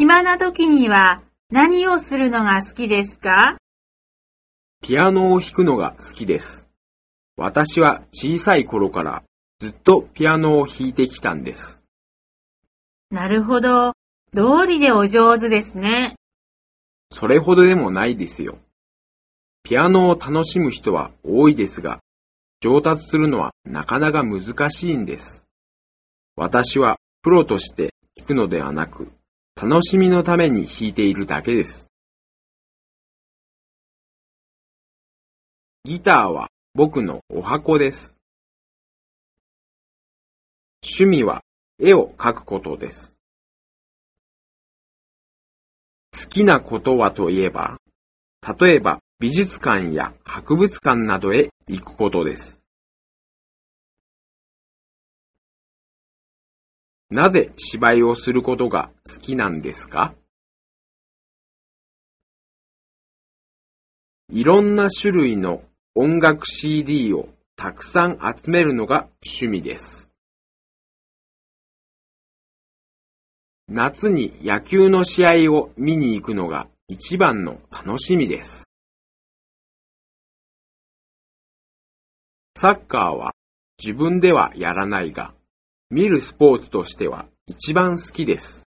暇な時には何をするのが好きですか？ピアノを弾くのが好きです。私は小さい頃からずっとピアノを弾いてきたんです。なるほど。道理でお上手ですね。それほどでもないですよ。ピアノを楽しむ人は多いですが、上達するのはなかなか難しいんです。私はプロとして弾くのではなく、楽しみのために弾いているだけです。ギターは僕のお箱です。趣味は絵を描くことです。好きなことはといえば、例えば美術館や博物館などへ行くことです。なぜ芝居をすることが好きなんですか？いろんな種類の音楽 CD をたくさん集めるのが趣味です。夏に野球の試合を見に行くのが一番の楽しみです。サッカーは自分ではやらないが、見るスポーツとしては一番好きです。